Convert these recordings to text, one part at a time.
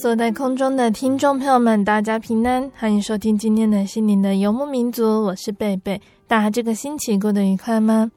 所在空中的听众朋友们，大家平安，欢迎收听今天的心灵的游牧民族，我是贝贝。大家这个星期过得愉快吗？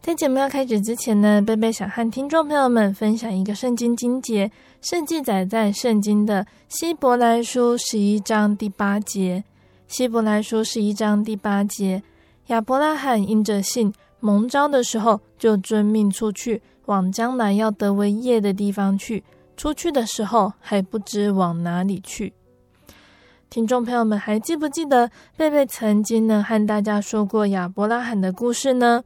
在节目要开始之前呢，贝贝想和听众朋友们分享一个圣经经节，是记载在圣经的希伯来书十一章第八节。希伯来书十一章第八节，亚伯拉罕因着信蒙召的时候，就遵命出去，往将来要得为业的地方去。出去的时候还不知往哪里去。听众朋友们还记不记得贝贝曾经呢和大家说过亚伯拉罕的故事呢？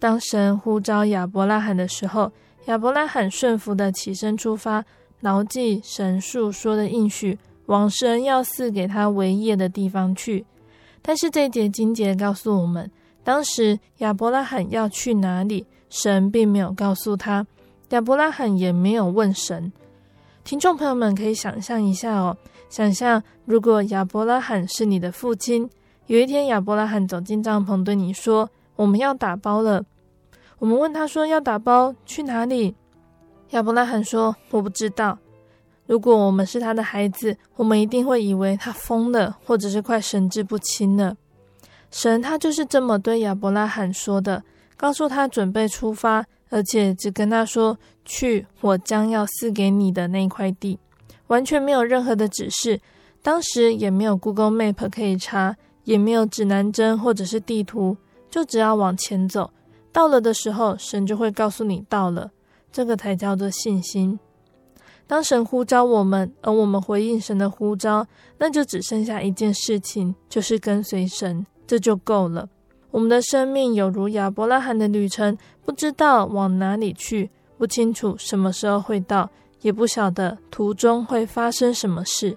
当神呼召亚伯拉罕的时候，亚伯拉罕顺服的起身出发，牢记神述说的应许，往神要赐给他为业的地方去。但是这节经节告诉我们，当时亚伯拉罕要去哪里，神并没有告诉他，亚伯拉罕也没有问神。听众朋友们可以想象一下哦，想象如果亚伯拉罕是你的父亲，有一天亚伯拉罕走进帐篷对你说：“我们要打包了。”我们问他说：“要打包去哪里？”亚伯拉罕说：“我不知道。”如果我们是他的孩子，我们一定会以为他疯了，或者是快神志不清了。神他就是这么对亚伯拉罕说的，告诉他准备出发。而且只跟他说去我将要赐给你的那块地，完全没有任何的指示。当时也没有 Google Map 可以查，也没有指南针或者是地图，就只要往前走。到了的时候，神就会告诉你到了。这个才叫做信心。当神呼召我们，而我们回应神的呼召，那就只剩下一件事情，就是跟随神，这就够了。我们的生命有如亚伯拉罕的旅程，不知道往哪里去，不清楚什么时候会到，也不晓得途中会发生什么事。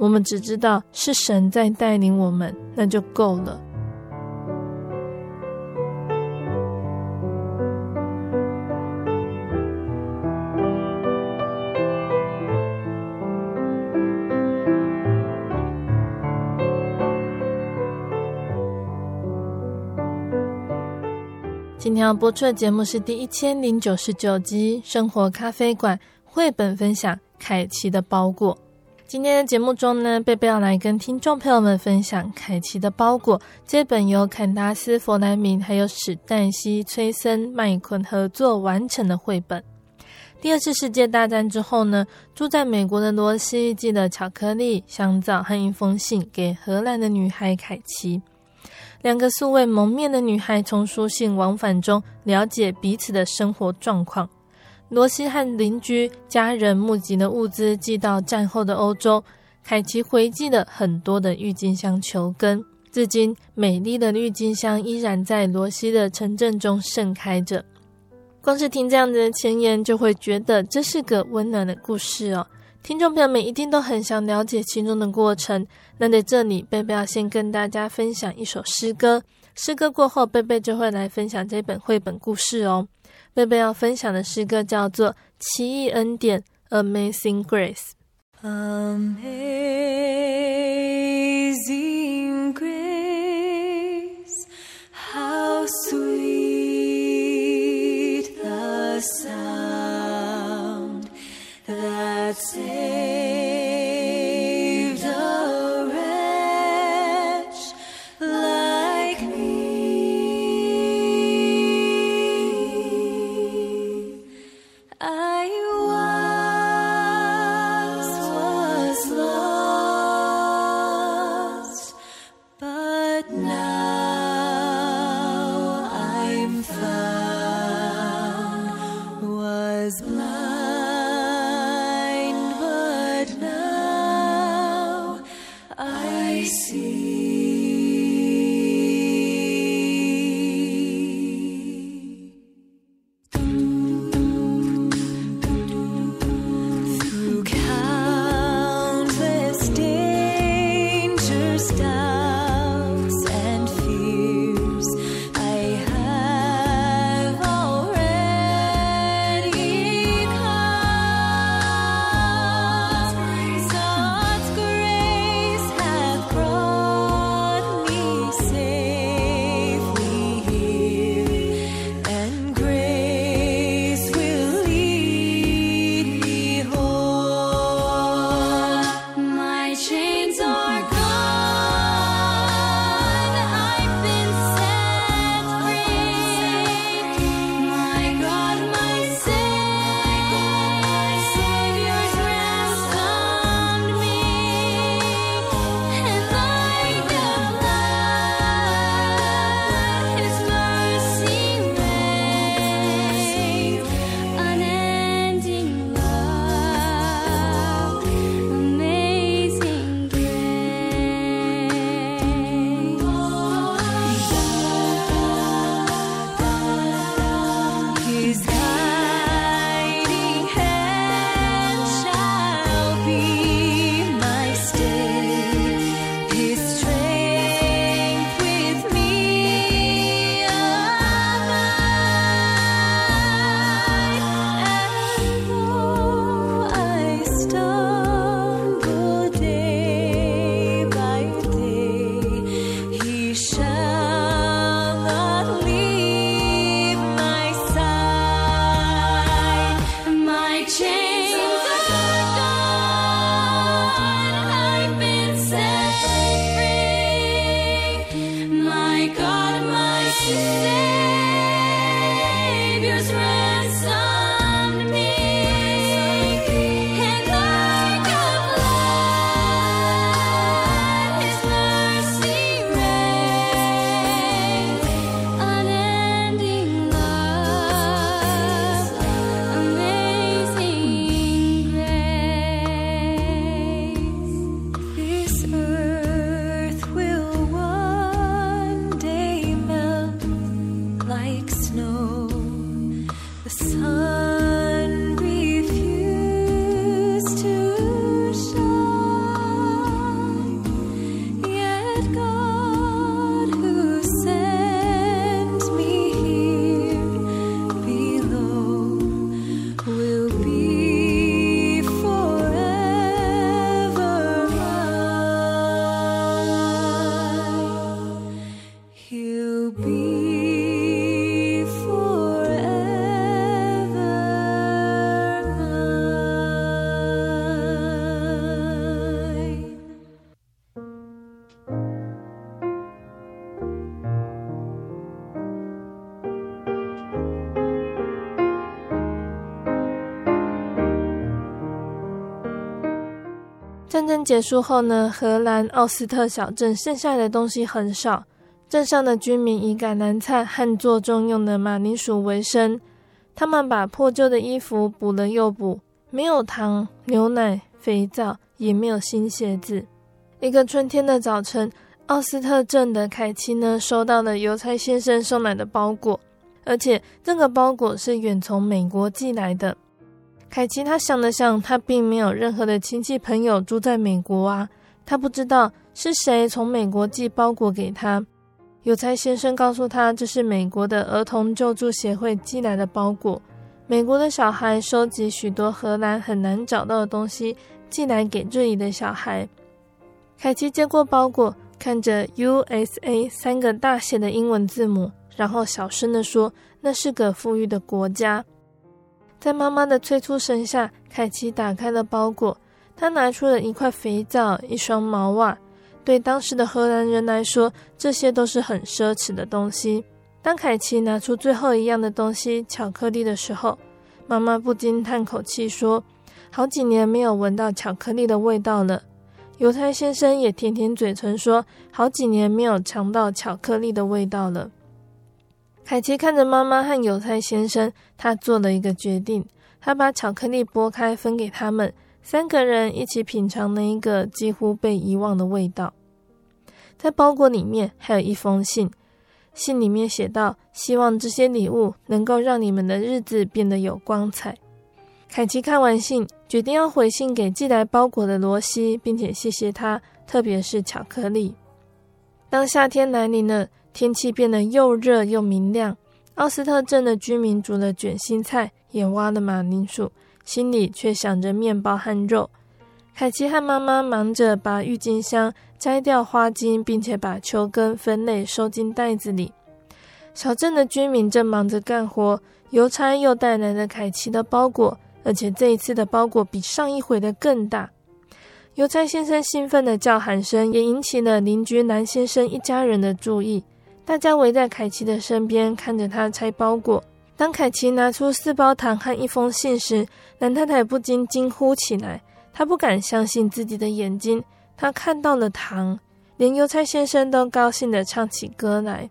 我们只知道是神在带领我们，那就够了。今天要播出的节目是第一千零九十九集《生活咖啡馆》绘本分享《凯奇的包裹》。今天的节目中呢，贝贝要来跟听众朋友们分享《凯奇的包裹》这本由坎达斯·弗莱明还有史黛西·崔森·麦昆合作完成的绘本。第二次世界大战之后呢，住在美国的罗西寄了巧克力、香皂和一封信给荷兰的女孩凯奇。两个素未谋面的女孩从书信往返中了解彼此的生活状况。罗西和邻居家人募集的物资寄到战后的欧洲，凯奇回寄了很多的郁金香球根。至今，美丽的郁金香依然在罗西的城镇中盛开着。光是听这样子的前言，就会觉得这是个温暖的故事哦。听众朋友们一定都很想了解其中的过程那在这里贝贝要先跟大家分享一首诗歌。诗歌过后贝贝就会来分享这本绘本故事哦。贝贝要分享的诗歌叫做奇异恩典 amazing grace amazing grace how sweet the sound that saves. 战争结束后呢，荷兰奥斯特小镇剩下的东西很少，镇上的居民以橄榄菜和做中用的马铃薯为生。他们把破旧的衣服补了又补，没有糖、牛奶、肥皂，也没有新鞋子。一个春天的早晨，奥斯特镇的凯奇呢，收到了邮差先生送来的包裹，而且这个包裹是远从美国寄来的。凯奇他想了想，他并没有任何的亲戚朋友住在美国啊，他不知道是谁从美国寄包裹给他。邮差先生告诉他，这是美国的儿童救助协会寄来的包裹。美国的小孩收集许多荷兰很难找到的东西，寄来给这里的小孩。凯奇接过包裹，看着 USA 三个大写的英文字母，然后小声地说：“那是个富裕的国家。”在妈妈的催促声下，凯奇打开了包裹。他拿出了一块肥皂、一双毛袜。对当时的荷兰人来说，这些都是很奢侈的东西。当凯奇拿出最后一样的东西——巧克力的时候，妈妈不禁叹口气说：“好几年没有闻到巧克力的味道了。”犹太先生也舔舔嘴唇说：“好几年没有尝到巧克力的味道了。”凯奇看着妈妈和邮差先生，他做了一个决定。他把巧克力剥开，分给他们三个人一起品尝那一个几乎被遗忘的味道。在包裹里面还有一封信，信里面写道：“希望这些礼物能够让你们的日子变得有光彩。”凯奇看完信，决定要回信给寄来包裹的罗西，并且谢谢他，特别是巧克力。当夏天来临了。天气变得又热又明亮，奥斯特镇的居民煮了卷心菜，也挖了马铃薯，心里却想着面包和肉。凯奇和妈妈忙着把郁金香摘掉花茎，并且把球根分类收进袋子里。小镇的居民正忙着干活，邮差又带来了凯奇的包裹，而且这一次的包裹比上一回的更大。邮差先生兴奋的叫喊声也引起了邻居蓝先生一家人的注意。大家围在凯奇的身边，看着他拆包裹。当凯奇拿出四包糖和一封信时，蓝太太不禁惊呼起来。她不敢相信自己的眼睛，她看到了糖。连邮差先生都高兴地唱起歌来。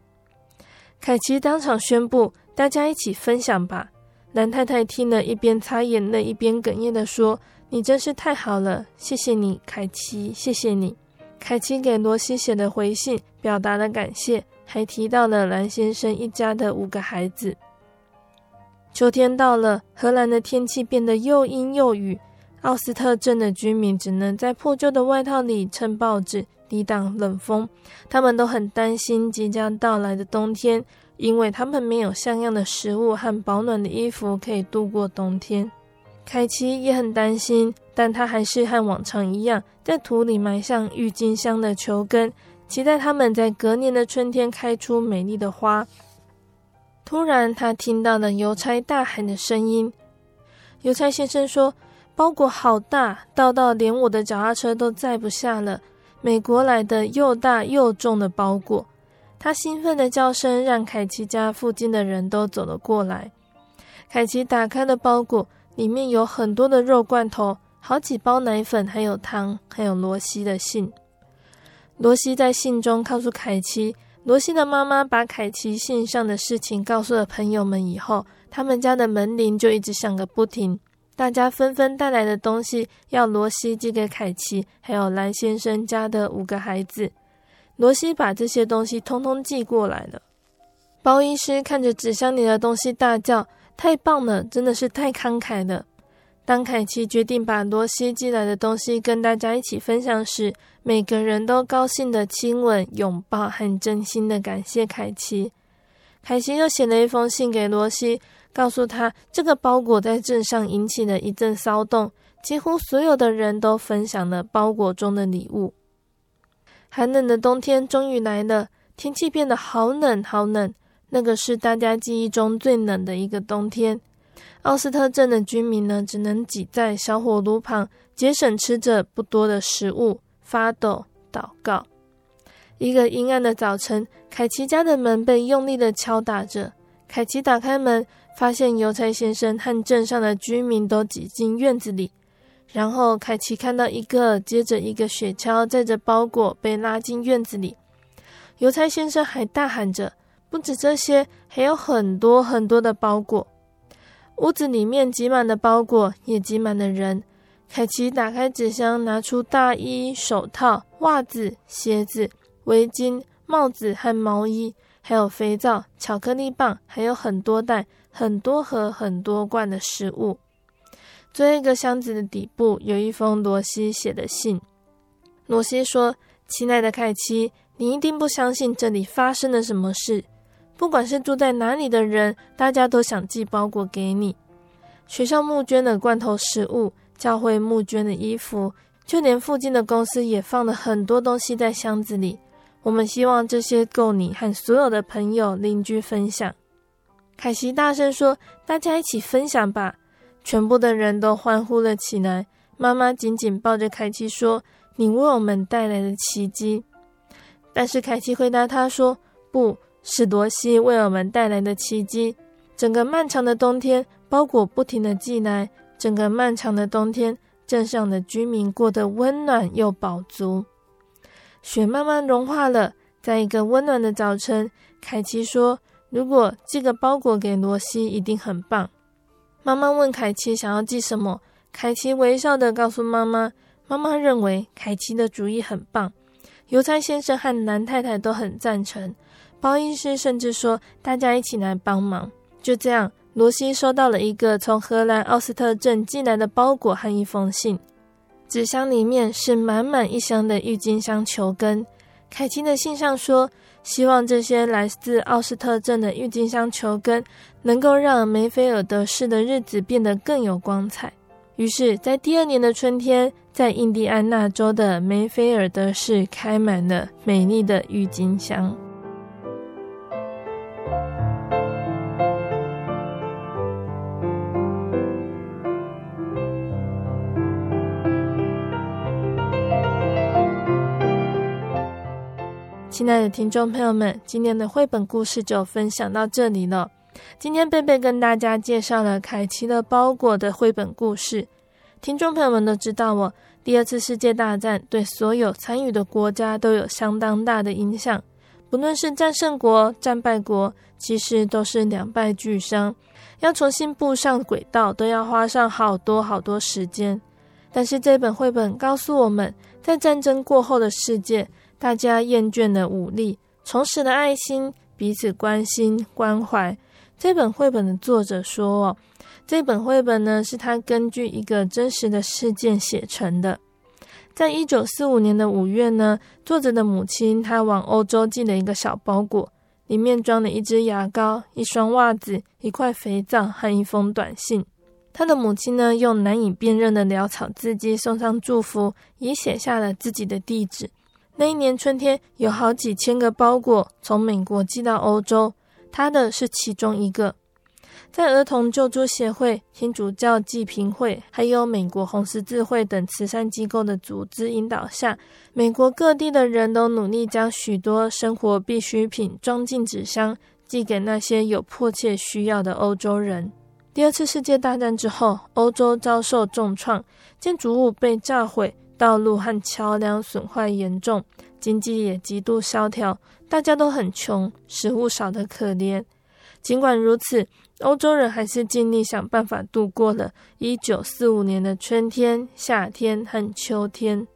凯奇当场宣布：“大家一起分享吧。”蓝太太听了一边擦眼泪，一边哽咽地说：“你真是太好了，谢谢你，凯奇，谢谢你。”凯奇给罗西写的回信，表达了感谢。还提到了蓝先生一家的五个孩子。秋天到了，荷兰的天气变得又阴又雨，奥斯特镇的居民只能在破旧的外套里撑报纸，抵挡冷风。他们都很担心即将到来的冬天，因为他们没有像样的食物和保暖的衣服可以度过冬天。凯奇也很担心，但他还是和往常一样，在土里埋上郁金香的球根。期待他们在隔年的春天开出美丽的花。突然，他听到了邮差大喊的声音。邮差先生说：“包裹好大，大到连我的脚踏车都载不下了。美国来的又大又重的包裹。”他兴奋的叫声让凯奇家附近的人都走了过来。凯奇打开了包裹，里面有很多的肉罐头，好几包奶粉，还有汤，还有罗西的信。罗西在信中告诉凯奇，罗西的妈妈把凯奇信上的事情告诉了朋友们以后，他们家的门铃就一直响个不停。大家纷纷带来的东西要罗西寄给凯奇，还有兰先生家的五个孩子。罗西把这些东西通通寄过来了。包医师看着纸箱里的东西大叫：“太棒了，真的是太慷慨了！”当凯奇决定把罗西寄来的东西跟大家一起分享时，每个人都高兴的亲吻、拥抱和真心的感谢凯奇。凯奇又写了一封信给罗西。告诉他，这个包裹在镇上引起了一阵骚动，几乎所有的人都分享了包裹中的礼物。寒冷的冬天终于来了，天气变得好冷好冷，那个是大家记忆中最冷的一个冬天。奥斯特镇的居民呢，只能挤在小火炉旁，节省吃着不多的食物，发抖祷告。一个阴暗的早晨，凯奇家的门被用力地敲打着，凯奇打开门。发现邮差先生和镇上的居民都挤进院子里，然后凯奇看到一个接着一个雪橇载着包裹被拉进院子里。邮差先生还大喊着：“不止这些，还有很多很多的包裹！”屋子里面挤满了包裹，也挤满了人。凯奇打开纸箱，拿出大衣、手套、袜子、鞋子、围巾、帽子和毛衣，还有肥皂、巧克力棒，还有很多袋。很多盒、很多罐的食物。最后一个箱子的底部有一封罗西写的信。罗西说：“亲爱的凯奇，你一定不相信这里发生了什么事。不管是住在哪里的人，大家都想寄包裹给你。学校募捐的罐头食物，教会募捐的衣服，就连附近的公司也放了很多东西在箱子里。我们希望这些够你和所有的朋友、邻居分享。”凯奇大声说：“大家一起分享吧！”全部的人都欢呼了起来。妈妈紧紧抱着凯奇说：“你为我们带来了奇迹。”但是凯奇回答他说：“不是罗西为我们带来的奇迹。整个漫长的冬天，包裹不停的寄来。整个漫长的冬天，镇上的居民过得温暖又饱足。雪慢慢融化了，在一个温暖的早晨，凯奇说。如果寄个包裹给罗西，一定很棒。妈妈问凯奇想要寄什么，凯奇微笑地告诉妈妈：“妈妈认为凯奇的主意很棒。”邮差先生和南太太都很赞成，包医师甚至说：“大家一起来帮忙。”就这样，罗西收到了一个从荷兰奥斯特镇寄来的包裹和一封信，纸箱里面是满满一箱的郁金香球根。凯琪的信上说。希望这些来自奥斯特镇的郁金香球根能够让梅菲尔德市的日子变得更有光彩。于是，在第二年的春天，在印第安纳州的梅菲尔德市开满了美丽的郁金香。亲爱的听众朋友们，今天的绘本故事就分享到这里了。今天贝贝跟大家介绍了凯奇的包裹的绘本故事。听众朋友们都知道哦，第二次世界大战对所有参与的国家都有相当大的影响。不论是战胜国、战败国，其实都是两败俱伤，要重新步上轨道，都要花上好多好多时间。但是这本绘本告诉我们，在战争过后的世界。大家厌倦了武力，重拾了爱心，彼此关心关怀。这本绘本的作者说：“哦，这本绘本呢，是他根据一个真实的事件写成的。在一九四五年的五月呢，作者的母亲她往欧洲寄了一个小包裹，里面装了一支牙膏、一双袜子、一块肥皂和一封短信。他的母亲呢，用难以辨认的潦草字迹送上祝福，也写下了自己的地址。”那一年春天，有好几千个包裹从美国寄到欧洲，他的是其中一个。在儿童救助协会、天主教济贫会，还有美国红十字会等慈善机构的组织引导下，美国各地的人都努力将许多生活必需品装进纸箱，寄给那些有迫切需要的欧洲人。第二次世界大战之后，欧洲遭受重创，建筑物被炸毁，道路和桥梁损坏严重，经济也极度萧条，大家都很穷，食物少得可怜。尽管如此，欧洲人还是尽力想办法度过了1945年的春天、夏天和秋天。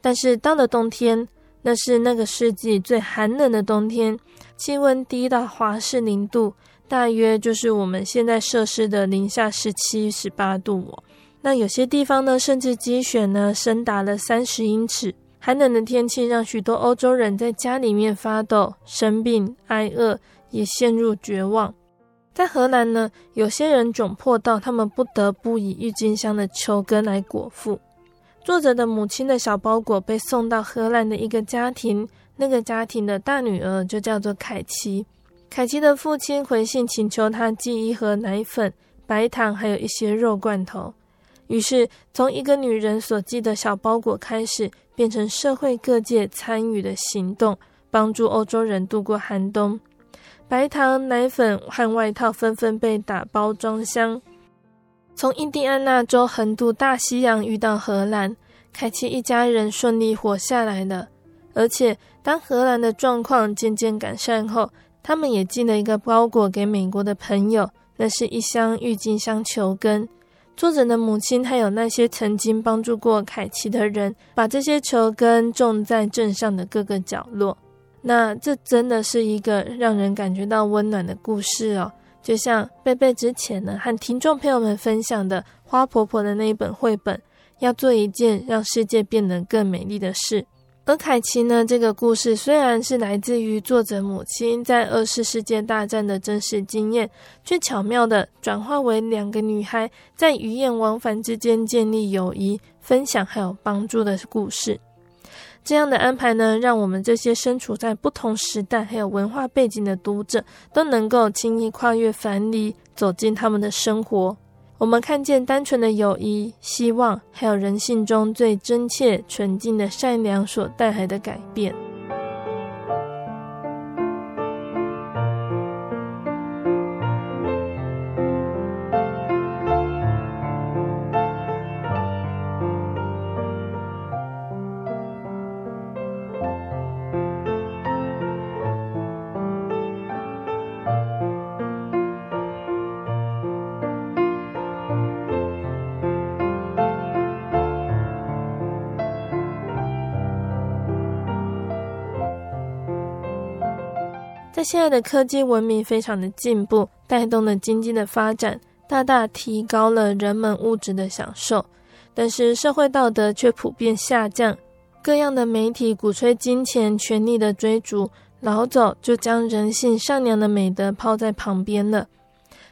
但是到了冬天，那是那个世纪最寒冷的冬天，气温低到华氏零度，大约就是我们现在摄氏的零下十七、十八度哦。那有些地方呢，甚至积雪呢，深达了三十英尺。寒冷的天气让许多欧洲人在家里面发抖、生病、挨饿，也陷入绝望。在荷兰呢，有些人窘迫到他们不得不以郁金香的球根来果腹。作者的母亲的小包裹被送到荷兰的一个家庭，那个家庭的大女儿就叫做凯奇。凯奇的父亲回信请求他寄一盒奶粉、白糖，还有一些肉罐头。于是，从一个女人所寄的小包裹开始，变成社会各界参与的行动，帮助欧洲人度过寒冬。白糖、奶粉和外套纷纷被打包装箱，从印第安纳州横渡大西洋，遇到荷兰，凯奇一家人顺利活下来了。而且，当荷兰的状况渐渐改善后，他们也寄了一个包裹给美国的朋友，那是一箱郁金香球根。作者的母亲还有那些曾经帮助过凯奇的人，把这些球根种在镇上的各个角落。那这真的是一个让人感觉到温暖的故事哦，就像贝贝之前呢和听众朋友们分享的花婆婆的那一本绘本，要做一件让世界变得更美丽的事。而凯奇呢，这个故事虽然是来自于作者母亲在二次世界大战的真实经验，却巧妙的转化为两个女孩在语言往返之间建立友谊、分享还有帮助的故事。这样的安排呢，让我们这些身处在不同时代还有文化背景的读者，都能够轻易跨越藩篱，走进他们的生活。我们看见单纯的友谊、希望，还有人性中最真切、纯净的善良所带来的改变。在现在的科技文明非常的进步，带动了经济的发展，大大提高了人们物质的享受。但是社会道德却普遍下降，各样的媒体鼓吹金钱、权力的追逐，老早就将人性善良的美德抛在旁边了。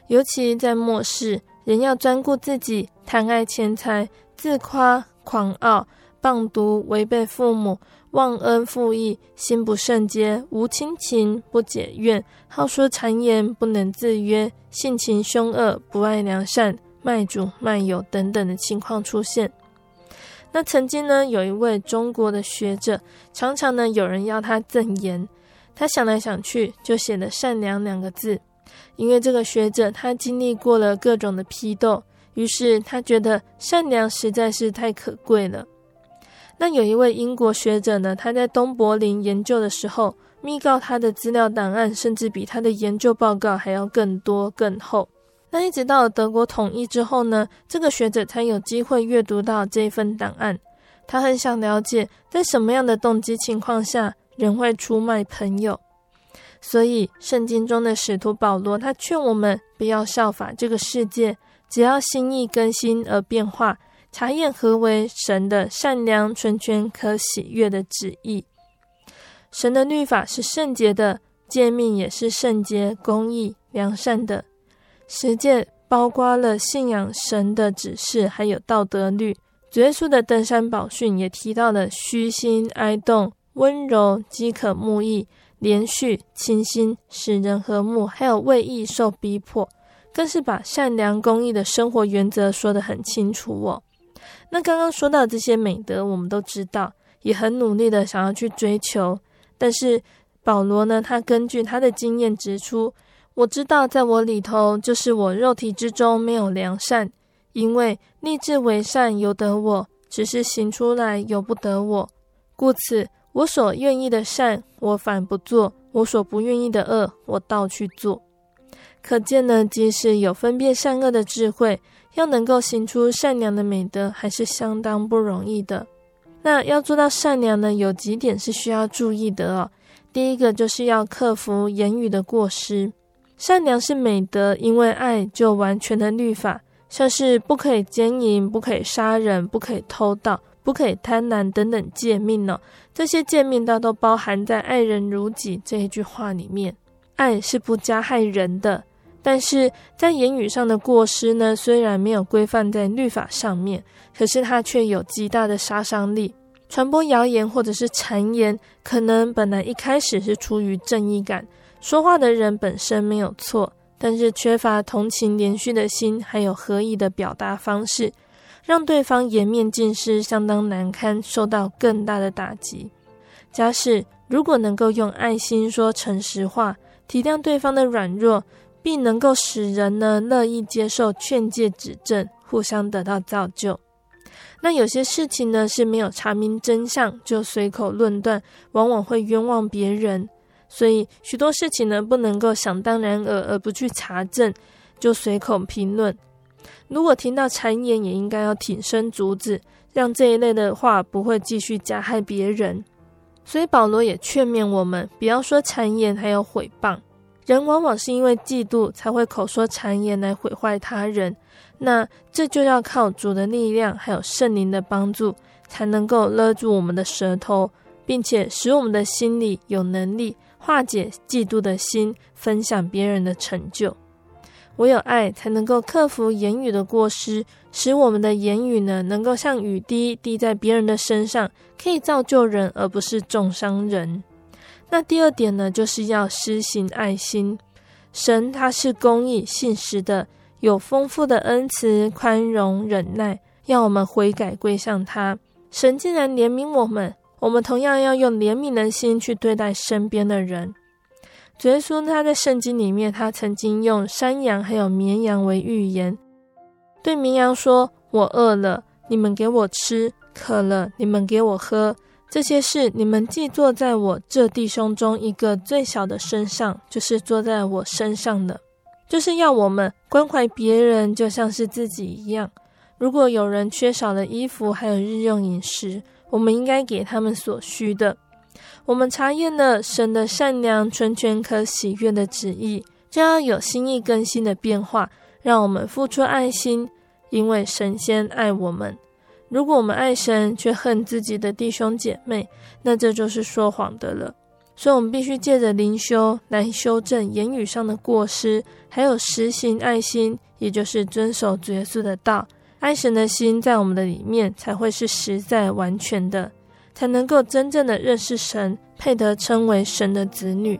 尤其在末世，人要专顾自己，贪爱钱财，自夸、狂傲、棒毒、违背父母。忘恩负义，心不圣洁，无亲情，不解怨，好说谗言，不能自约，性情凶恶，不爱良善，卖主卖友等等的情况出现。那曾经呢，有一位中国的学者，常常呢有人要他赠言，他想来想去，就写了“善良”两个字。因为这个学者他经历过了各种的批斗，于是他觉得善良实在是太可贵了。那有一位英国学者呢，他在东柏林研究的时候，密告他的资料档案，甚至比他的研究报告还要更多更厚。那一直到了德国统一之后呢，这个学者才有机会阅读到这份档案。他很想了解，在什么样的动机情况下，人会出卖朋友。所以，圣经中的使徒保罗，他劝我们不要效法这个世界，只要心意更新而变化。查验何为神的善良、纯全、可喜悦的旨意。神的律法是圣洁的，诫命也是圣洁、公义、良善的。十诫包括了信仰神的指示，还有道德律。主耶稣的登山宝训也提到了虚心、哀动、温柔、饥渴慕义、怜恤、清心、使人和睦，还有为义受逼迫。更是把善良公义的生活原则说得很清楚哦。那刚刚说到这些美德，我们都知道，也很努力的想要去追求。但是保罗呢，他根据他的经验指出，我知道在我里头，就是我肉体之中没有良善，因为立志为善由得我，只是行出来由不得我。故此，我所愿意的善，我反不做；我所不愿意的恶，我倒去做。可见呢，即使有分辨善恶的智慧，要能够行出善良的美德，还是相当不容易的。那要做到善良呢，有几点是需要注意的哦。第一个就是要克服言语的过失。善良是美德，因为爱就完全的律法，像是不可以奸淫、不可以杀人、不可以偷盗。不可以贪婪等等诫命呢，这些诫命它都包含在“爱人如己”这一句话里面。爱是不加害人的，但是在言语上的过失呢，虽然没有规范在律法上面，可是它却有极大的杀伤力。传播谣言或者是谗言，可能本来一开始是出于正义感，说话的人本身没有错，但是缺乏同情连续的心，还有合意的表达方式。让对方颜面尽失，相当难堪，受到更大的打击。假使如果能够用爱心说诚实话，体谅对方的软弱，并能够使人呢乐意接受劝诫指正，互相得到造就。那有些事情呢是没有查明真相就随口论断，往往会冤枉别人。所以许多事情呢不能够想当然而而不去查证，就随口评论。如果听到谗言，也应该要挺身阻止，让这一类的话不会继续加害别人。所以保罗也劝勉我们，不要说谗言，还有毁谤。人往往是因为嫉妒，才会口说谗言来毁坏他人。那这就要靠主的力量，还有圣灵的帮助，才能够勒住我们的舌头，并且使我们的心里有能力化解嫉妒的心，分享别人的成就。唯有爱才能够克服言语的过失，使我们的言语呢，能够像雨滴滴在别人的身上，可以造就人，而不是重伤人。那第二点呢，就是要施行爱心。神他是公义信实的，有丰富的恩慈、宽容、忍耐，要我们悔改归向他。神既然怜悯我们，我们同样要用怜悯的心去对待身边的人。主耶稣他在圣经里面，他曾经用山羊还有绵羊为寓言，对绵羊说：“我饿了，你们给我吃；渴了，你们给我喝。这些事你们既做在我这弟兄中一个最小的身上，就是做在我身上的。就是要我们关怀别人，就像是自己一样。如果有人缺少了衣服，还有日用饮食，我们应该给他们所需的。”我们查验了神的善良、纯全、可喜悦的旨意，就要有心意更新的变化，让我们付出爱心，因为神先爱我们。如果我们爱神却恨自己的弟兄姐妹，那这就是说谎的了。所以，我们必须借着灵修来修正言语上的过失，还有实行爱心，也就是遵守主耶稣的道。爱神的心在我们的里面，才会是实在完全的。才能够真正的认识神，配得称为神的子女。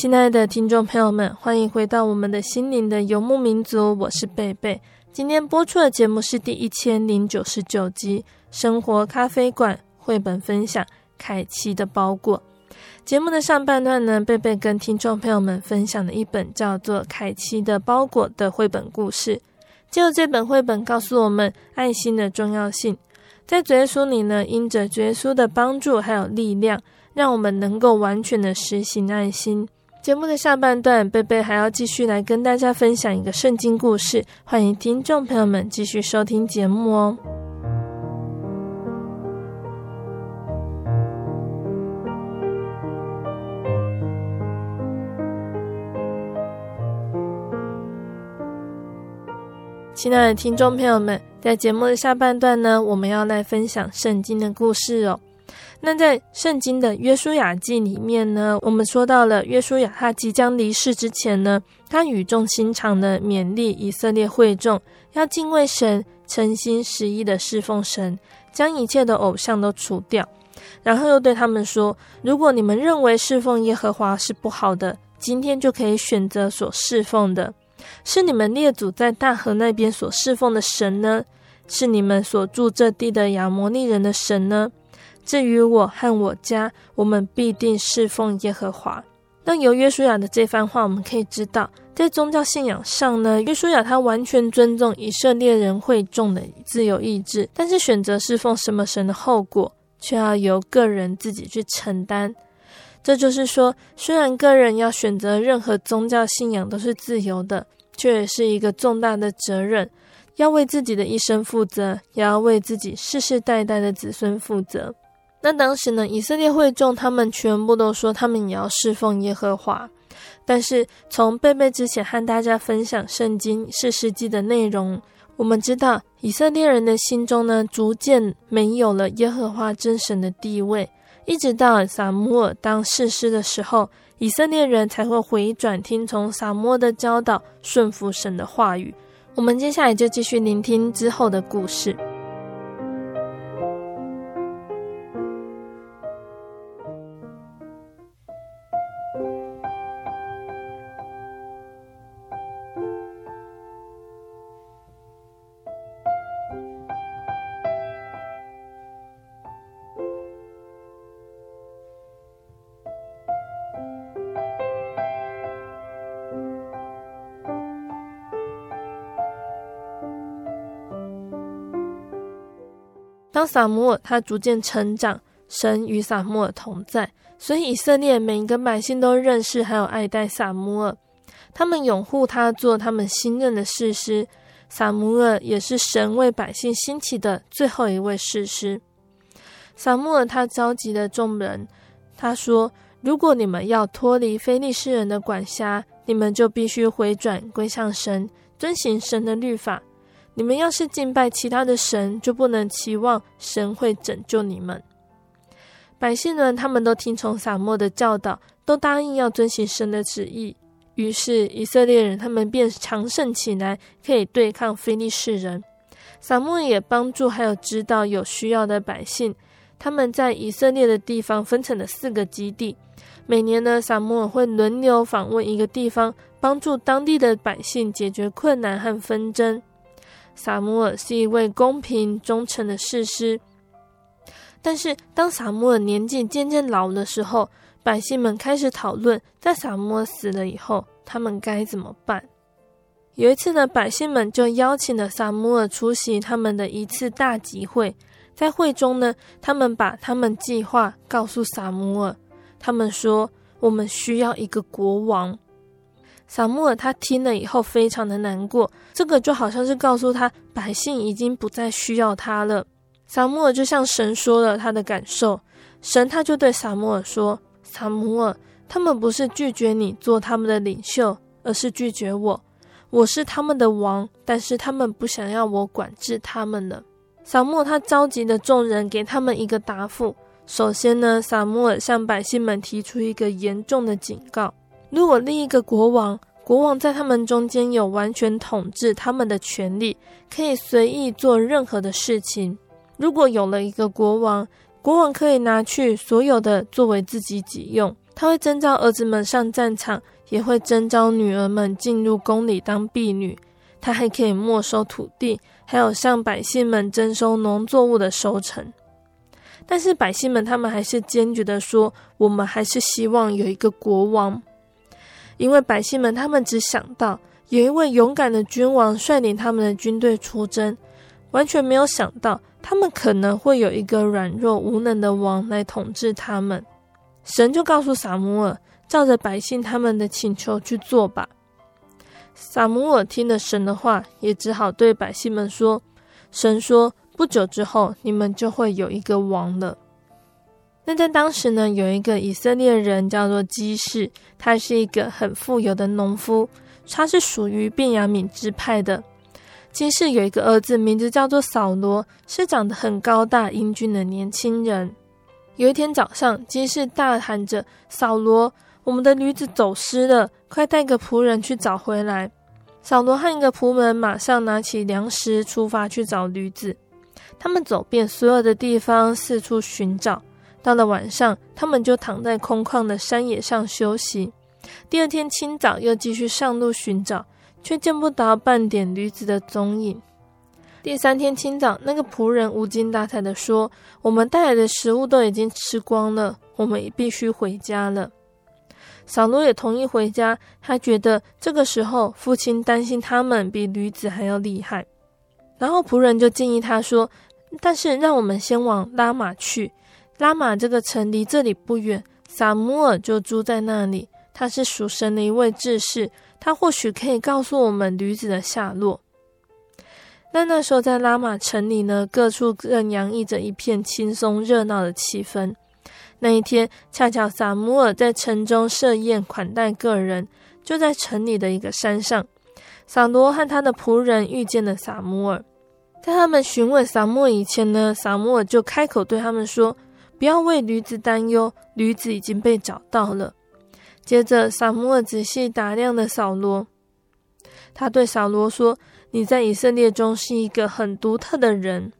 亲爱的听众朋友们，欢迎回到我们的心灵的游牧民族，我是贝贝。今天播出的节目是第一千零九十九集《生活咖啡馆》绘本分享《凯奇的包裹》。节目的上半段呢，贝贝跟听众朋友们分享了一本叫做《凯奇的包裹》的绘本故事。借由这本绘本告诉我们爱心的重要性。在主耶稣里呢，因着主耶稣的帮助还有力量，让我们能够完全的实行爱心。节目的下半段，贝贝还要继续来跟大家分享一个圣经故事，欢迎听众朋友们继续收听节目哦。亲爱的听众朋友们，在节目的下半段呢，我们要来分享圣经的故事哦。那在圣经的约书亚记里面呢，我们说到了约书亚他即将离世之前呢，他语重心长的勉励以色列会众要敬畏神，诚心实意的侍奉神，将一切的偶像都除掉。然后又对他们说：如果你们认为侍奉耶和华是不好的，今天就可以选择所侍奉的，是你们列祖在大河那边所侍奉的神呢？是你们所住这地的亚摩利人的神呢？至于我和我家，我们必定侍奉耶和华。那由约书亚的这番话，我们可以知道，在宗教信仰上呢，约书亚他完全尊重以色列人会众的自由意志，但是选择侍奉什么神的后果，却要由个人自己去承担。这就是说，虽然个人要选择任何宗教信仰都是自由的，却也是一个重大的责任，要为自己的一生负责，也要为自己世世代代的子孙负责。那当时呢，以色列会众他们全部都说他们也要侍奉耶和华，但是从贝贝之前和大家分享圣经士师记的内容，我们知道以色列人的心中呢，逐渐没有了耶和华真神的地位，一直到撒母耳当士师的时候，以色列人才会回转听从撒母耳的教导，顺服神的话语。我们接下来就继续聆听之后的故事。当撒母耳他逐渐成长，神与撒母耳同在，所以以色列每一个百姓都认识还有爱戴撒母耳，他们拥护他做他们新任的士师。撒母耳也是神为百姓兴起的最后一位士师。撒母耳他召集了众人，他说：“如果你们要脱离非利士人的管辖，你们就必须回转归向神，遵行神的律法。”你们要是敬拜其他的神，就不能期望神会拯救你们。百姓们，他们都听从撒母的教导，都答应要遵行神的旨意。于是以色列人他们便强盛起来，可以对抗非利士人。撒母也帮助还有指导有需要的百姓。他们在以色列的地方分成了四个基地。每年呢，撒母会轮流访问一个地方，帮助当地的百姓解决困难和纷争。撒摩尔是一位公平忠诚的士师，但是当撒摩尔年纪渐渐老的时候，百姓们开始讨论，在撒摩尔死了以后，他们该怎么办？有一次呢，百姓们就邀请了撒母耳出席他们的一次大集会，在会中呢，他们把他们计划告诉撒母耳，他们说：“我们需要一个国王。”撒母耳他听了以后非常的难过，这个就好像是告诉他百姓已经不再需要他了。撒母耳就向神说了他的感受，神他就对撒母耳说：“撒母耳，他们不是拒绝你做他们的领袖，而是拒绝我。我是他们的王，但是他们不想要我管制他们了。”撒母耳他召集的众人，给他们一个答复。首先呢，撒母耳向百姓们提出一个严重的警告。如果另一个国王，国王在他们中间有完全统治他们的权利，可以随意做任何的事情。如果有了一个国王，国王可以拿去所有的作为自己己用。他会征召儿子们上战场，也会征召女儿们进入宫里当婢女。他还可以没收土地，还有向百姓们征收农作物的收成。但是百姓们他们还是坚决的说：“我们还是希望有一个国王。”因为百姓们他们只想到有一位勇敢的君王率领他们的军队出征，完全没有想到他们可能会有一个软弱无能的王来统治他们。神就告诉撒母耳，照着百姓他们的请求去做吧。撒母耳听了神的话，也只好对百姓们说：“神说，不久之后你们就会有一个王了。”那在当时呢，有一个以色列人叫做基士，他是一个很富有的农夫，他是属于便雅悯支派的。基士有一个儿子，名字叫做扫罗，是长得很高大、英俊的年轻人。有一天早上，基士大喊着：“扫罗！”我们的驴子走失了，快带个仆人去找回来。扫罗和一个仆人马上拿起粮食出发去找驴子。他们走遍所有的地方，四处寻找。到了晚上，他们就躺在空旷的山野上休息。第二天清早，又继续上路寻找，却见不到半点驴子的踪影。第三天清早，那个仆人无精打采地说：“我们带来的食物都已经吃光了，我们也必须回家了。”扫罗也同意回家，他觉得这个时候父亲担心他们比驴子还要厉害。然后仆人就建议他说：“但是让我们先往拉玛去，拉玛这个城离这里不远，撒母耳就住在那里。他是属神的一位志士，他或许可以告诉我们驴子的下落。”那那时候在拉玛城里呢，各处更洋溢着一片轻松热闹的气氛。那一天，恰巧撒母耳在城中设宴款待个人，就在城里的一个山上，萨罗和他的仆人遇见了撒母耳。在他们询问撒母耳以前呢，撒母耳就开口对他们说：“不要为驴子担忧，驴子已经被找到了。”接着，撒母耳仔细打量了扫罗，他对扫罗说：“你在以色列中是一个很独特的人。”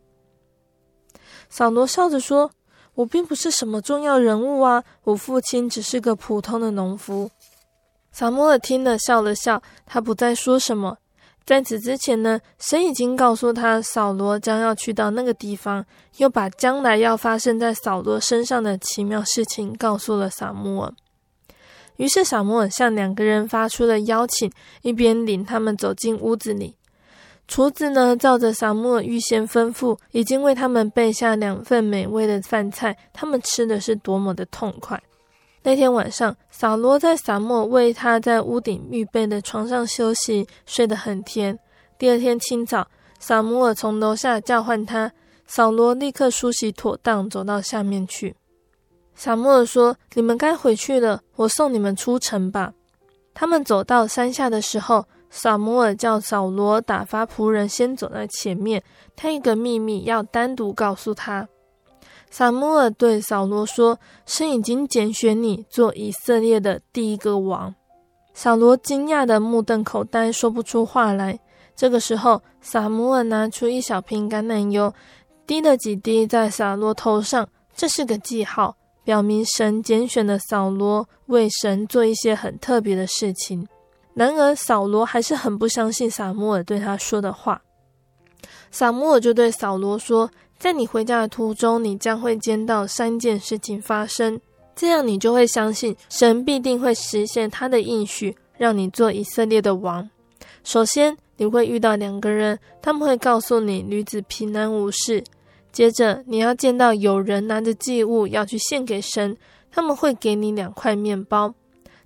扫罗笑着说。我并不是什么重要人物啊，我父亲只是个普通的农夫。撒母耳听了，笑了笑，他不再说什么。在此之前呢，神已经告诉他，扫罗将要去到那个地方，又把将来要发生在扫罗身上的奇妙事情告诉了撒母耳。于是撒母耳向两个人发出了邀请，一边领他们走进屋子里。厨子呢，照着撒母耳预先吩咐，已经为他们备下两份美味的饭菜。他们吃的是多么的痛快！那天晚上，扫罗在撒母耳为他在屋顶预备的床上休息，睡得很甜。第二天清早，撒母耳从楼下叫唤他，扫罗立刻梳洗妥当，走到下面去。撒母耳说：“你们该回去了，我送你们出城吧。”他们走到山下的时候，撒母耳叫扫罗打发仆人先走在前面，他一个秘密要单独告诉他。撒母尔对扫罗说：“神已经拣选你做以色列的第一个王。”扫罗惊讶的目瞪口呆，说不出话来。这个时候，撒母尔拿出一小瓶橄榄油，滴了几滴在扫罗头上，这是个记号，表明神拣选了扫罗为神做一些很特别的事情。然而，扫罗还是很不相信撒母尔对他说的话。撒母尔就对扫罗说：“在你回家的途中，你将会见到三件事情发生，这样你就会相信神必定会实现他的应许，让你做以色列的王。首先，你会遇到两个人，他们会告诉你女子平安无事。接着，你要见到有人拿着祭物要去献给神，他们会给你两块面包。”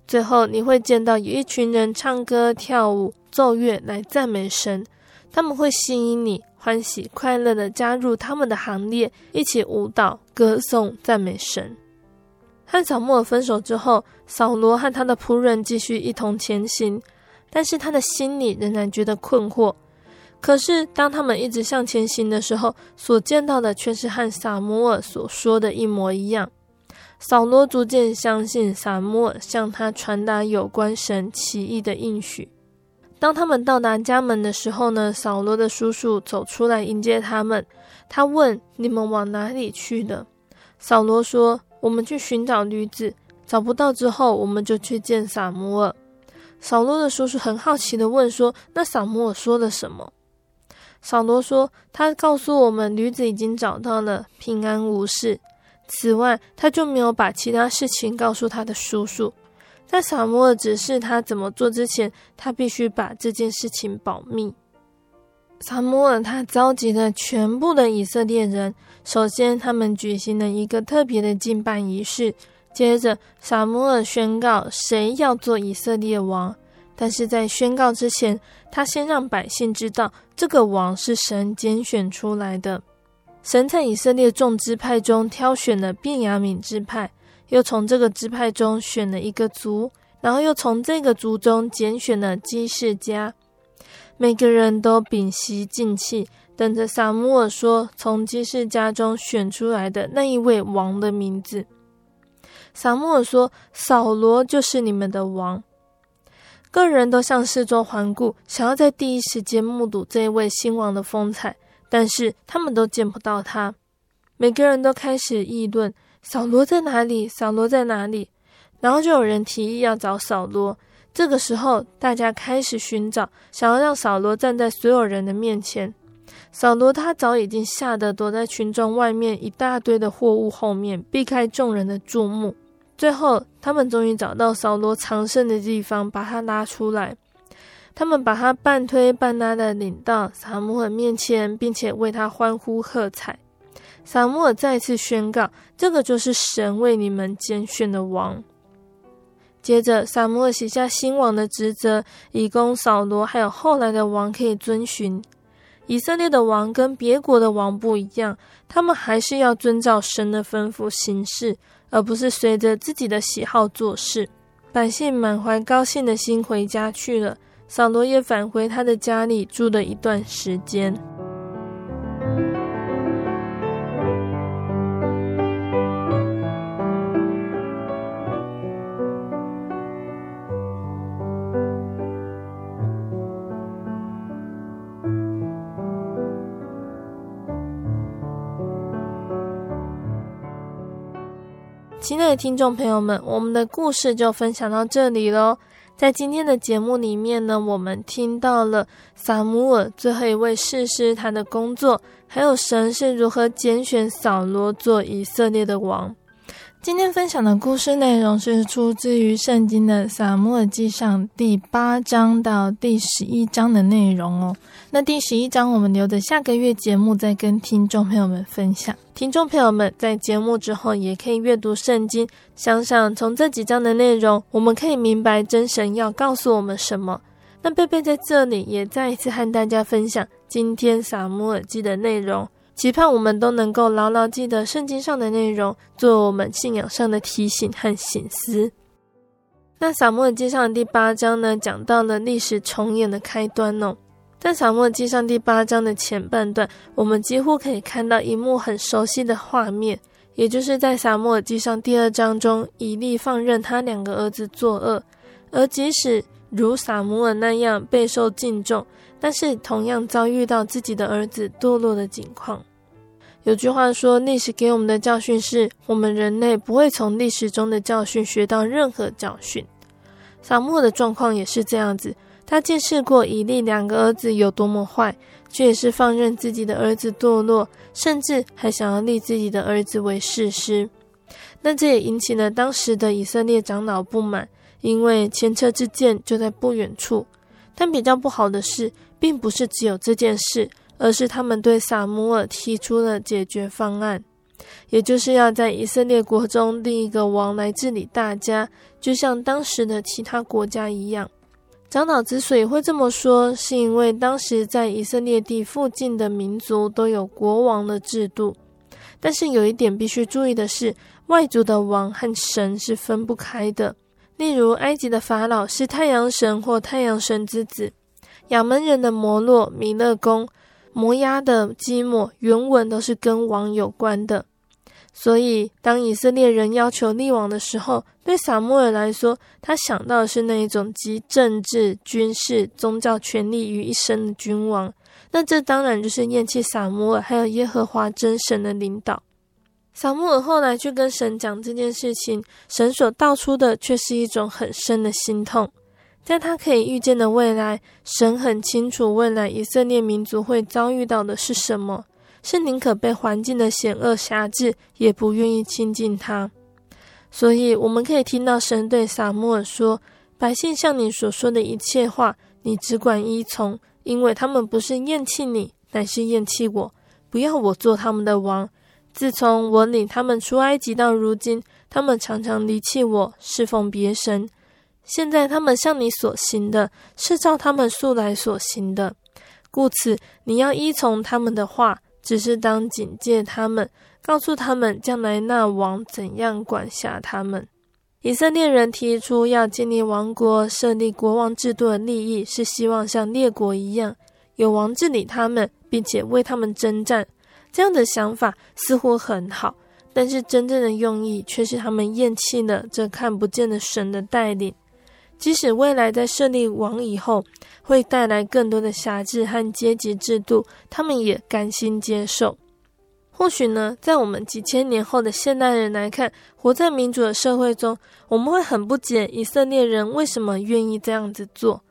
最后，你会见到有一群人唱歌、跳舞、奏乐来赞美神，他们会吸引你欢喜快乐地加入他们的行列，一起舞蹈、歌颂、赞美神。和扫母耳分手之后，扫罗和他的仆人继续一同前行，但是他的心里仍然觉得困惑。可是，当他们一直向前行的时候，所见到的却是和萨摩尔所说的一模一样。扫罗逐渐相信萨摩尔向他传达有关神奇异的应许。当他们到达家门的时候呢，扫罗的叔叔走出来迎接他们。他问：“你们往哪里去的？”扫罗说：“我们去寻找驴子，找不到之后，我们就去见撒母耳。”扫罗的叔叔很好奇地问说：“那撒母耳说了什么？”扫罗说：“他告诉我们，驴子已经找到了，平安无事。此外，他就没有把其他事情告诉他的叔叔。在撒母耳指示他怎么做之前，他必须把这件事情保密。”撒母耳他召集了全部的以色列人，首先他们举行了一个特别的敬拜仪式。接着，撒母耳宣告谁要做以色列王。但是在宣告之前，他先让百姓知道这个王是神拣选出来的。神在以色列众支派中挑选了便雅悯支派，又从这个支派中选了一个族，然后又从这个族中拣选了基士家。每个人都屏息静气，等着撒母耳说从基士家中选出来的那一位王的名字。撒母耳说：“扫罗就是你们的王。”个人都向四周环顾，想要在第一时间目睹这一位新王的风采，但是他们都见不到他。每个人都开始议论：“扫罗在哪里？扫罗在哪里？”然后就有人提议要找扫罗。这个时候，大家开始寻找，想要让扫罗站在所有人的面前。扫罗他早已经吓得躲在群众外面一大堆的货物后面，避开众人的注目。最后，他们终于找到扫罗藏身的地方，把他拉出来。他们把他半推半拉的领到撒母耳面前，并且为他欢呼喝彩。撒母耳再次宣告：“这个就是神为你们拣选的王。”接着，撒母耳写下新王的职责，以供扫罗还有后来的王可以遵循。以色列的王跟别国的王不一样，他们还是要遵照神的吩咐行事。而不是随着自己的喜好做事，百姓满怀高兴的心回家去了。扫罗也返回他的家里住了一段时间。爱的听众朋友们，我们的故事就分享到这里喽。在今天的节目里面呢，我们听到了撒母耳最后一位士师他的工作，还有神是如何拣选扫罗做以色列的王。今天分享的故事内容是出自于圣经的撒母耳记上第八章到第十一章的内容哦。那第十一章我们留着下个月节目再跟听众朋友们分享。听众朋友们在节目之后也可以阅读圣经，想想从这几章的内容，我们可以明白真神要告诉我们什么。那贝贝在这里也再一次和大家分享今天撒母耳记的内容。期盼我们都能够牢牢记得圣经上的内容，做我们信仰上的提醒和省思。那撒母耳记上第八章呢，讲到了历史重演的开端哦。在撒母耳记上第八章的前半段，我们几乎可以看到一幕很熟悉的画面，也就是在撒母耳记上第二章中，以利放任他两个儿子作恶，而即使如撒母耳那样备受敬重。但是，同样遭遇到自己的儿子堕落的境况。有句话说：“历史给我们的教训是，我们人类不会从历史中的教训学到任何教训。”撒母的状况也是这样子，他见识过以利两个儿子有多么坏，却也是放任自己的儿子堕落，甚至还想要立自己的儿子为士师。那这也引起了当时的以色列长老不满，因为前车之鉴就在不远处。但比较不好的是，并不是只有这件事，而是他们对撒母耳提出了解决方案，也就是要在以色列国中立一个王来治理大家，就像当时的其他国家一样。长老之所以会这么说，是因为当时在以色列地附近的民族都有国王的制度，但是有一点必须注意的是，外族的王和神是分不开的。例如，埃及的法老是太阳神或太阳神之子。亚门人的摩洛、米勒公、摩押的基抹，原文都是跟王有关的。所以，当以色列人要求立王的时候，对撒母耳来说，他想到的是那一种集政治、军事、宗教权力于一身的君王。那这当然就是厌弃撒母耳还有耶和华真神的领导。撒母耳后来去跟神讲这件事情，神所道出的却是一种很深的心痛。在他可以预见的未来，神很清楚未来以色列民族会遭遇到的是什么，是宁可被环境的险恶辖制，也不愿意亲近他。所以，我们可以听到神对撒母耳说：“百姓向你所说的一切话，你只管依从，因为他们不是厌弃你，乃是厌弃我，不要我做他们的王。自从我领他们出埃及到如今，他们常常离弃我，侍奉别神。”现在他们向你所行的，是照他们素来所行的，故此你要依从他们的话，只是当警戒他们，告诉他们将来那王怎样管辖他们。以色列人提出要建立王国、设立国王制度的利益，是希望像列国一样，有王治理他们，并且为他们征战。这样的想法似乎很好，但是真正的用意却是他们厌弃了这看不见的神的带领。即使未来在设立王以后，会带来更多的辖制和阶级制度，他们也甘心接受。或许呢，在我们几千年后的现代人来看，活在民主的社会中，我们会很不解以色列人为什么愿意这样子做。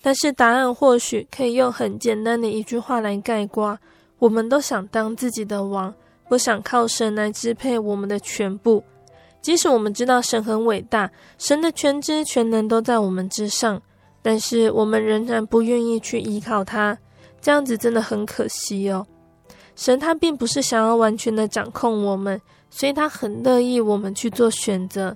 但是答案或许可以用很简单的一句话来概括：我们都想当自己的王，不想靠神来支配我们的全部。即使我们知道神很伟大，神的全知全能都在我们之上，但是我们仍然不愿意去依靠他，这样子真的很可惜哦。神他并不是想要完全的掌控我们，所以他很乐意我们去做选择。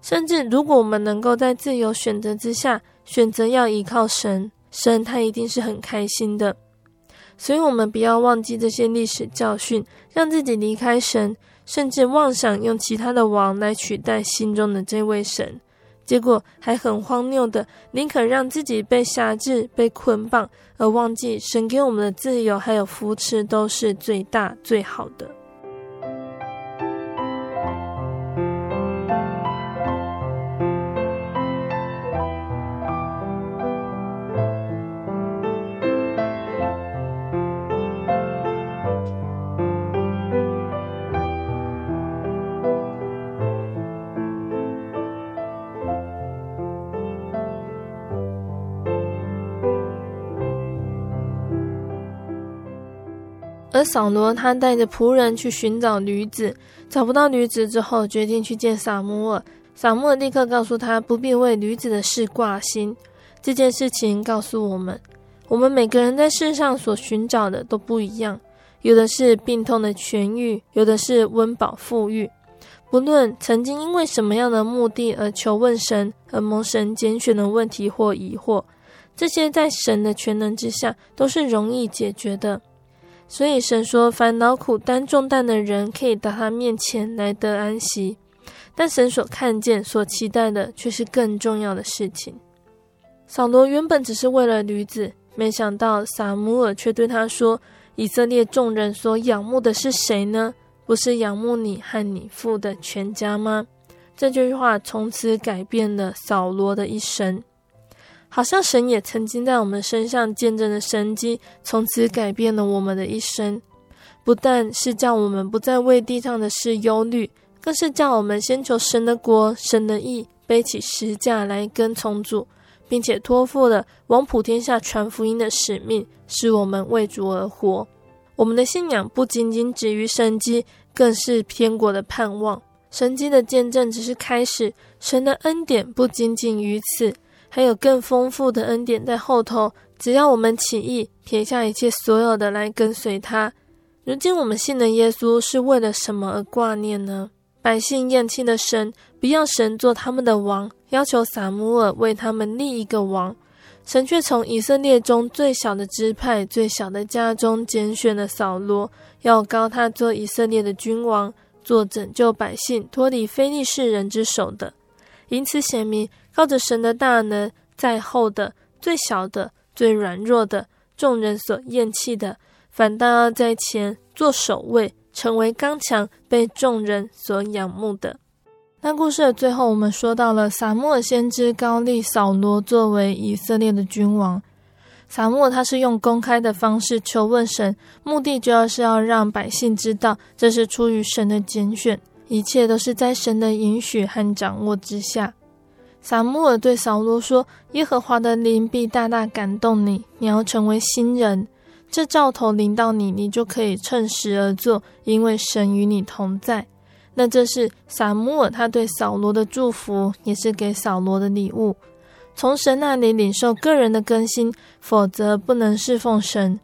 甚至如果我们能够在自由选择之下选择要依靠神，神他一定是很开心的。所以，我们不要忘记这些历史教训，让自己离开神。甚至妄想用其他的王来取代心中的这位神，结果还很荒谬的，宁可让自己被辖制、被捆绑，而忘记神给我们的自由还有扶持都是最大最好的。而扫罗他带着仆人去寻找女子，找不到女子之后，决定去见撒母耳。撒母耳立刻告诉他，不必为女子的事挂心。这件事情告诉我们，我们每个人在世上所寻找的都不一样，有的是病痛的痊愈，有的是温饱富裕。不论曾经因为什么样的目的而求问神，而蒙神拣选的问题或疑惑，这些在神的全能之下都是容易解决的。所以神说，烦恼苦担重担的人，可以到他面前来得安息。但神所看见、所期待的，却是更重要的事情。扫罗原本只是为了驴子，没想到撒母耳却对他说：“以色列众人所仰慕的是谁呢？不是仰慕你和你父的全家吗？”这句话从此改变了扫罗的一生。好像神也曾经在我们身上见证了神迹，从此改变了我们的一生。不但是叫我们不再为地上的事忧虑，更是叫我们先求神的国、神的义，背起十架来跟从主，并且托付了往普天下传福音的使命，使我们为主而活。我们的信仰不仅仅止于神迹，更是天国的盼望。神迹的见证只是开始，神的恩典不仅仅于此。还有更丰富的恩典在后头，只要我们起意，撇下一切所有的来跟随他。如今我们信的耶稣是为了什么而挂念呢？百姓厌弃了神，不要神做他们的王，要求撒母耳为他们立一个王。神却从以色列中最小的支派、最小的家中拣选了扫罗，要膏他做以色列的君王，做拯救百姓脱离非利士人之手的。因此显明。靠着神的大能，在后的最小的、最软弱的众人所厌弃的，反倒要在前做守卫，成为刚强，被众人所仰慕的。那故事的最后，我们说到了撒母耳先知高立扫罗作为以色列的君王。撒母他是用公开的方式求问神，目的主要是要让百姓知道，这是出于神的拣选，一切都是在神的允许和掌握之下。撒母耳对扫罗说：“耶和华的灵必大大感动你，你要成为新人。这兆头临到你，你就可以趁时而做，因为神与你同在。”那这是撒母耳他对扫罗的祝福，也是给扫罗的礼物。从神那里领受个人的更新，否则不能侍奉神。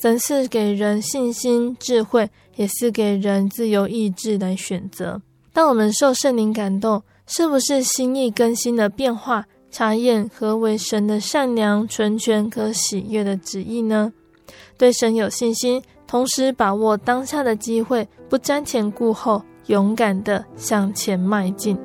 神是给人信心、智慧，也是给人自由意志来选择。当我们受圣灵感动，是不是心意更新的变化？查验何为神的善良、纯全、和喜悦的旨意呢？对神有信心，同时把握当下的机会，不瞻前顾后，勇敢的向前迈进。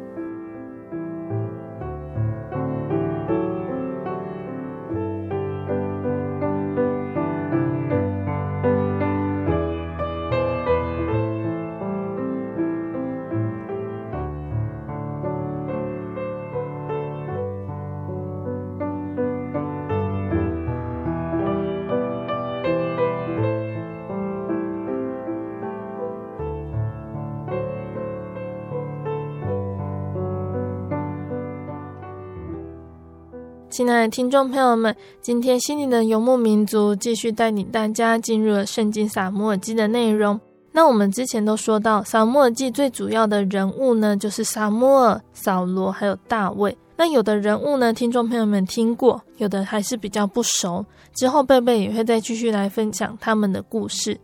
亲爱的听众朋友们，今天心灵的游牧民族继续带领大家进入了圣经撒母耳记的内容。那我们之前都说到，撒母耳记最主要的人物呢，就是撒母耳、扫罗还有大卫。那有的人物呢，听众朋友们听过，有的还是比较不熟。之后贝贝也会再继续来分享他们的故事。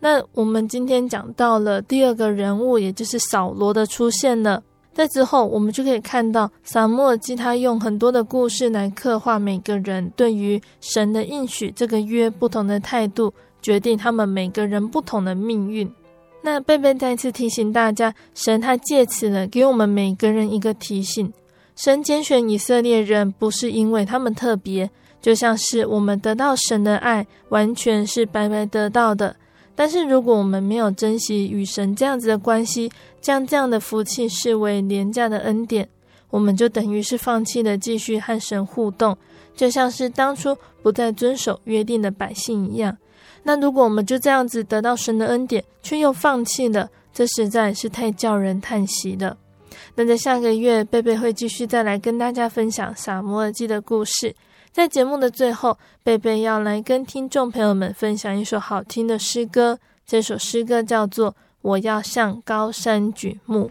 那我们今天讲到了第二个人物，也就是扫罗的出现了。在之后，我们就可以看到撒母耳记他用很多的故事来刻画每个人对于神的应许这个约不同的态度，决定他们每个人不同的命运。那贝贝再次提醒大家，神他借此呢给我们每个人一个提醒：神拣选以色列人不是因为他们特别，就像是我们得到神的爱，完全是白白得到的。但是，如果我们没有珍惜与神这样子的关系，将这样的福气视为廉价的恩典，我们就等于是放弃了继续和神互动，就像是当初不再遵守约定的百姓一样。那如果我们就这样子得到神的恩典，却又放弃了，这实在是太叫人叹息了。那在下个月，贝贝会继续再来跟大家分享撒摩耳记的故事。在节目的最后，贝贝要来跟听众朋友们分享一首好听的诗歌。这首诗歌叫做《我要向高山举目》。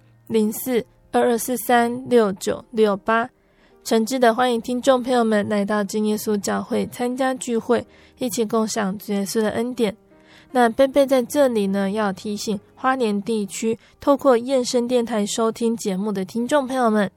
零四二二四三六九六八，诚挚的欢迎听众朋友们来到真耶稣教会参加聚会，一起共享主耶稣的恩典。那贝贝在这里呢，要提醒花莲地区透过燕声电台收听节目的听众朋友们，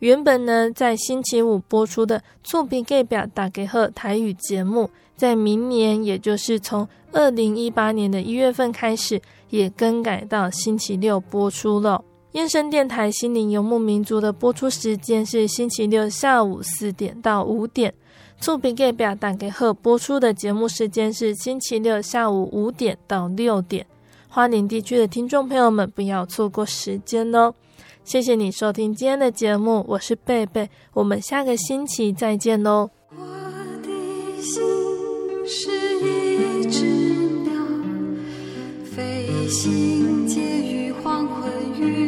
原本呢在星期五播出的厝边隔壁大家好台语节目，在明年也就是从二零一八年的一月份开始，也更改到星期六播出了。燕声电台心灵游牧民族的播出时间是星期六下午四点到五点，厝边隔壁大家好播出的节目时间是星期六下午五点到六点。花莲地区的听众朋友们不要错过时间哦！谢谢你收听今天的节目，我是贝贝，我们下个星期再见喽。我的心是一只鸟，飞行介于黄昏与